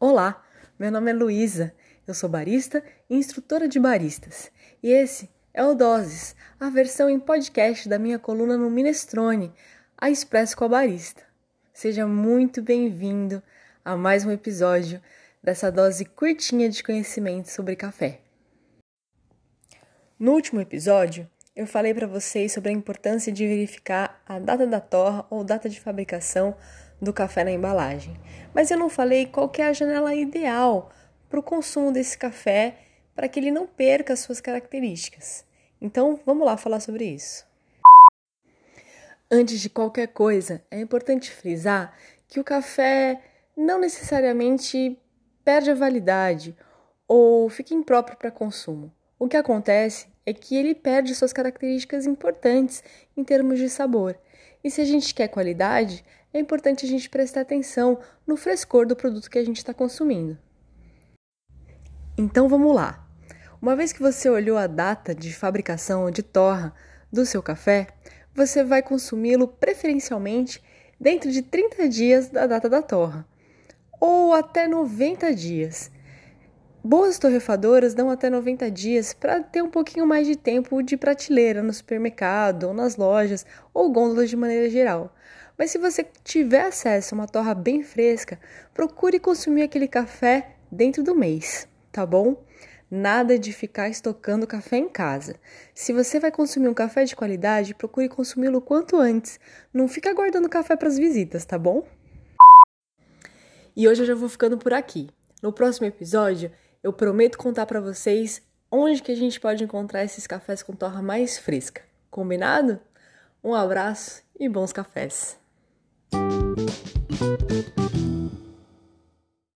Olá, meu nome é Luísa, eu sou barista e instrutora de baristas. E esse é o Doses, a versão em podcast da minha coluna no Minestrone, a Expresso com a Barista. Seja muito bem-vindo a mais um episódio dessa dose curtinha de conhecimento sobre café. No último episódio, eu falei para vocês sobre a importância de verificar a data da torra ou data de fabricação do café na embalagem. Mas eu não falei qual é a janela ideal para o consumo desse café para que ele não perca as suas características. Então, vamos lá falar sobre isso. Antes de qualquer coisa, é importante frisar que o café não necessariamente perde a validade ou fica impróprio para consumo. O que acontece é que ele perde suas características importantes em termos de sabor. E se a gente quer qualidade, é importante a gente prestar atenção no frescor do produto que a gente está consumindo. Então vamos lá. Uma vez que você olhou a data de fabricação de torra do seu café, você vai consumi-lo preferencialmente dentro de 30 dias da data da torra, ou até 90 dias. Boas torrefadoras dão até 90 dias para ter um pouquinho mais de tempo de prateleira no supermercado, ou nas lojas, ou gôndolas de maneira geral. Mas se você tiver acesso a uma torra bem fresca, procure consumir aquele café dentro do mês, tá bom? Nada de ficar estocando café em casa. Se você vai consumir um café de qualidade, procure consumi-lo quanto antes. Não fica guardando café para as visitas, tá bom? E hoje eu já vou ficando por aqui. No próximo episódio, eu prometo contar para vocês onde que a gente pode encontrar esses cafés com torra mais fresca. Combinado? Um abraço e bons cafés.